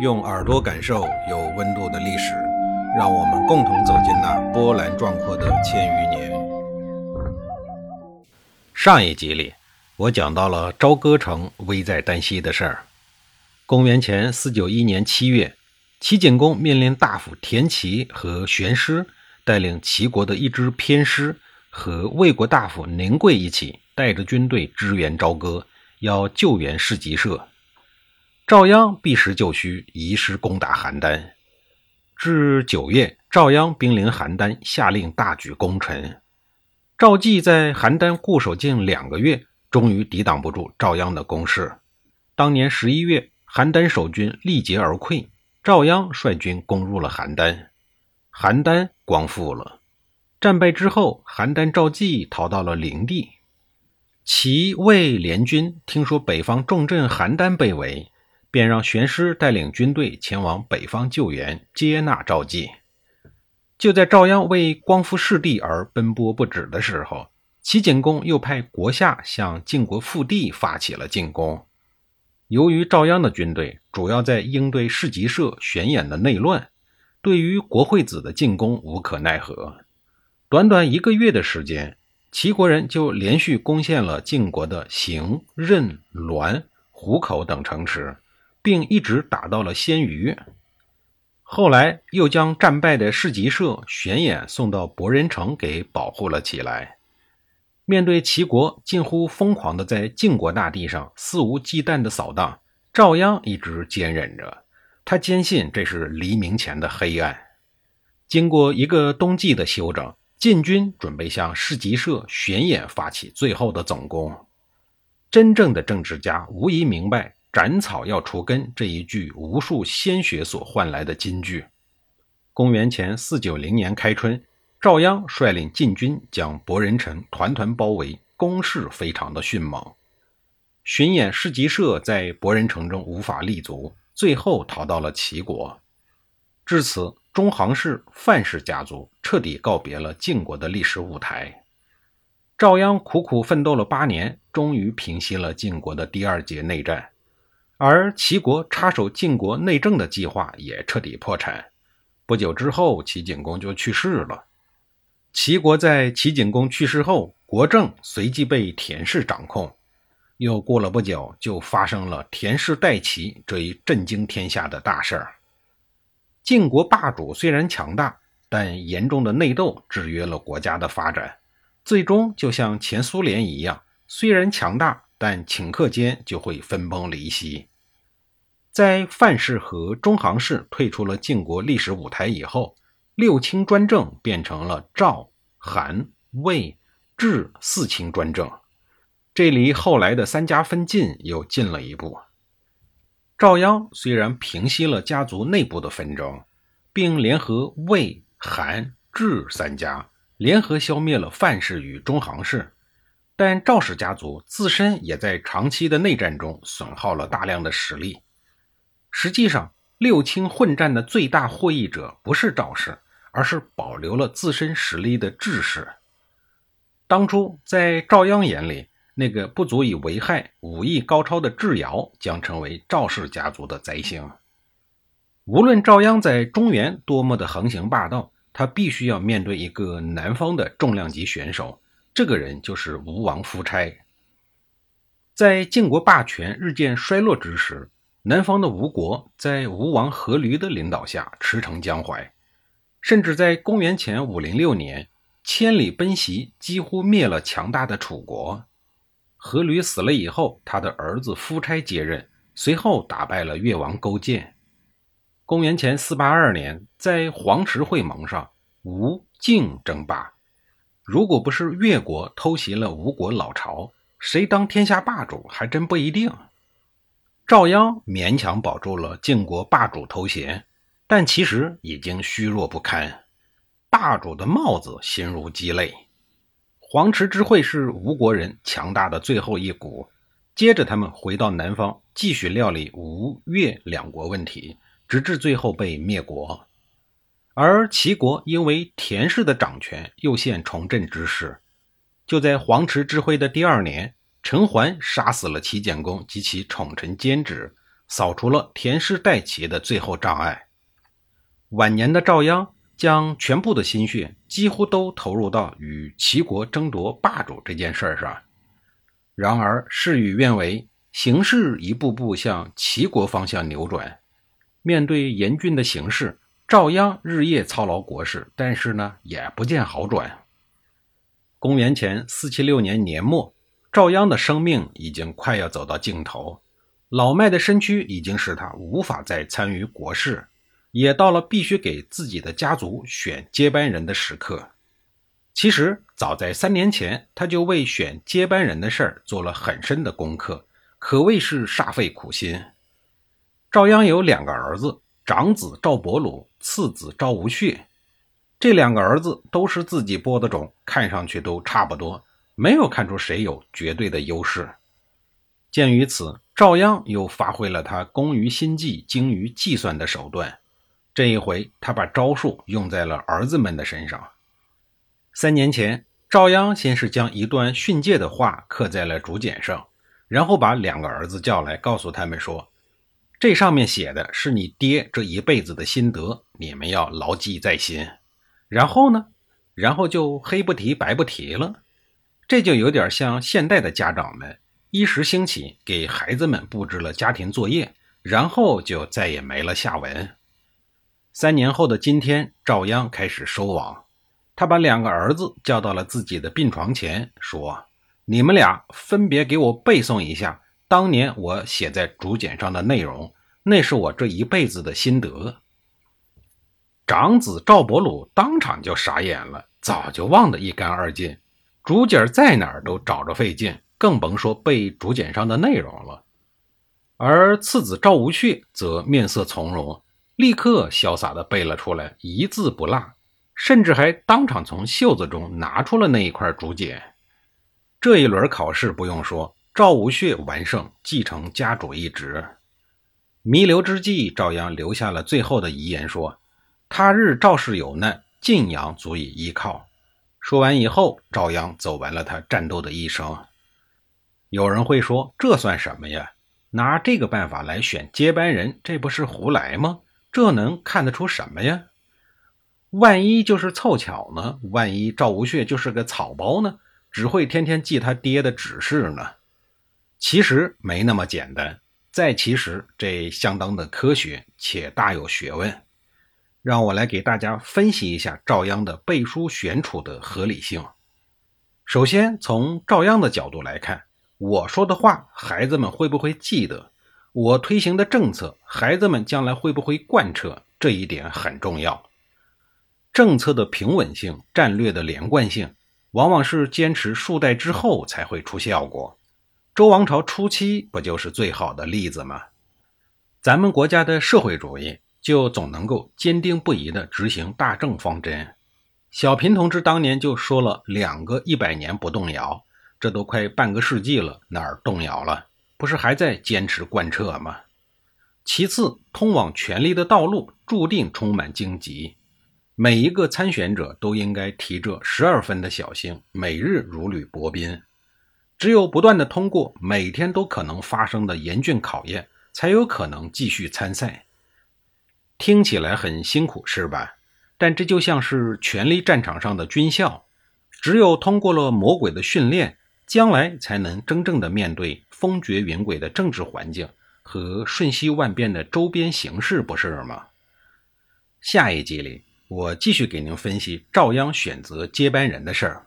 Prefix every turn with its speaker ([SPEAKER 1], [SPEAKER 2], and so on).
[SPEAKER 1] 用耳朵感受有温度的历史，让我们共同走进那波澜壮阔的千余年。上一集里，我讲到了朝歌城危在旦夕的事儿。公元前四九一年七月，齐景公命令大夫田齐和玄师带领齐国的一支偏师，和魏国大夫宁贵一起，带着军队支援朝歌，要救援市集社。赵鞅避实就虚，移师攻打邯郸。至九月，赵鞅兵临邯郸，下令大举攻城。赵季在邯郸固守近两个月，终于抵挡不住赵鞅的攻势。当年十一月，邯郸守军力竭而溃，赵鞅率军攻入了邯郸，邯郸光复了。战败之后，邯郸赵季逃到了灵地。齐魏联军听说北方重镇邯郸被围。便让玄师带领军队前往北方救援，接纳赵季。就在赵鞅为光复失地而奔波不止的时候，齐景公又派国下向晋国腹地发起了进攻。由于赵鞅的军队主要在应对市集社玄演的内乱，对于国惠子的进攻无可奈何。短短一个月的时间，齐国人就连续攻陷了晋国的邢、任、滦、虎口等城池。并一直打到了鲜鱼，后来又将战败的市集社玄衍送到博人城给保护了起来。面对齐国近乎疯狂的在晋国大地上肆无忌惮的扫荡，赵鞅一直坚忍着。他坚信这是黎明前的黑暗。经过一个冬季的休整，晋军准备向市集社玄衍发起最后的总攻。真正的政治家无疑明白。斩草要除根这一句无数鲜血所换来的金句。公元前四九零年开春，赵鞅率领晋军将博人城团团包围，攻势非常的迅猛。巡演市集社在博人城中无法立足，最后逃到了齐国。至此，中行氏范氏家族彻底告别了晋国的历史舞台。赵鞅苦苦奋斗了八年，终于平息了晋国的第二节内战。而齐国插手晋国内政的计划也彻底破产。不久之后，齐景公就去世了。齐国在齐景公去世后，国政随即被田氏掌控。又过了不久，就发生了田氏代齐这一震惊天下的大事儿。晋国霸主虽然强大，但严重的内斗制约了国家的发展，最终就像前苏联一样，虽然强大。但顷刻间就会分崩离析。在范氏和中行氏退出了晋国历史舞台以后，六卿专政变成了赵、韩、魏、智四卿专政，这离后来的三家分晋又近了一步。赵鞅虽然平息了家族内部的纷争，并联合魏、韩、智三家联合消灭了范氏与中行氏。但赵氏家族自身也在长期的内战中损耗了大量的实力。实际上，六卿混战的最大获益者不是赵氏，而是保留了自身实力的智氏。当初在赵鞅眼里，那个不足以为害、武艺高超的智瑶将成为赵氏家族的灾星。无论赵鞅在中原多么的横行霸道，他必须要面对一个南方的重量级选手。这个人就是吴王夫差。在晋国霸权日渐衰落之时，南方的吴国在吴王阖闾的领导下驰骋江淮，甚至在公元前五零六年千里奔袭，几乎灭了强大的楚国。阖闾死了以后，他的儿子夫差接任，随后打败了越王勾践。公元前四八二年，在黄池会盟上，吴晋争霸。如果不是越国偷袭了吴国老巢，谁当天下霸主还真不一定。赵鞅勉强保住了晋国霸主头衔，但其实已经虚弱不堪。霸主的帽子形如鸡肋。黄池之会是吴国人强大的最后一股，接着他们回到南方，继续料理吴越两国问题，直至最后被灭国。而齐国因为田氏的掌权，又现重振之势。就在黄池之会的第二年，陈桓杀死了齐简公及其宠臣监职，扫除了田氏代齐的最后障碍。晚年的赵鞅将全部的心血几乎都投入到与齐国争夺霸主这件事上。然而事与愿违，形势一步步向齐国方向扭转。面对严峻的形势，赵鞅日夜操劳国事，但是呢，也不见好转。公元前四七六年年末，赵鞅的生命已经快要走到尽头，老迈的身躯已经使他无法再参与国事，也到了必须给自己的家族选接班人的时刻。其实，早在三年前，他就为选接班人的事儿做了很深的功课，可谓是煞费苦心。赵鞅有两个儿子，长子赵伯鲁，次子赵无恤。这两个儿子都是自己播的种，看上去都差不多，没有看出谁有绝对的优势。鉴于此，赵鞅又发挥了他工于心计、精于计算的手段。这一回，他把招数用在了儿子们的身上。三年前，赵鞅先是将一段训诫的话刻在了竹简上，然后把两个儿子叫来，告诉他们说：“这上面写的是你爹这一辈子的心得，你们要牢记在心。”然后呢？然后就黑不提白不提了。这就有点像现代的家长们一时兴起给孩子们布置了家庭作业，然后就再也没了下文。三年后的今天，赵鞅开始收网，他把两个儿子叫到了自己的病床前，说：“你们俩分别给我背诵一下当年我写在竹简上的内容，那是我这一辈子的心得。”长子赵伯鲁当场就傻眼了，早就忘得一干二净。竹简在哪儿都找着费劲，更甭说背竹简上的内容了。而次子赵无血则面色从容，立刻潇洒地背了出来，一字不落，甚至还当场从袖子中拿出了那一块竹简。这一轮考试不用说，赵无血完胜，继承家主一职。弥留之际，赵鞅留下了最后的遗言，说。他日赵氏有难，晋阳足以依靠。说完以后，赵鞅走完了他战斗的一生。有人会说，这算什么呀？拿这个办法来选接班人，这不是胡来吗？这能看得出什么呀？万一就是凑巧呢？万一赵无血就是个草包呢？只会天天记他爹的指示呢？其实没那么简单。再其实，这相当的科学且大有学问。让我来给大家分析一下赵鞅的背书选储的合理性。首先，从赵鞅的角度来看，我说的话，孩子们会不会记得？我推行的政策，孩子们将来会不会贯彻？这一点很重要。政策的平稳性、战略的连贯性，往往是坚持数代之后才会出效果。周王朝初期不就是最好的例子吗？咱们国家的社会主义。就总能够坚定不移地执行大政方针。小平同志当年就说了两个一百年不动摇，这都快半个世纪了，哪儿动摇了？不是还在坚持贯彻吗？其次，通往权力的道路注定充满荆棘，每一个参选者都应该提着十二分的小心，每日如履薄冰。只有不断的通过每天都可能发生的严峻考验，才有可能继续参赛。听起来很辛苦，是吧？但这就像是权力战场上的军校，只有通过了魔鬼的训练，将来才能真正的面对风绝云诡的政治环境和瞬息万变的周边形势，不是吗？下一集里，我继续给您分析赵鞅选择接班人的事儿。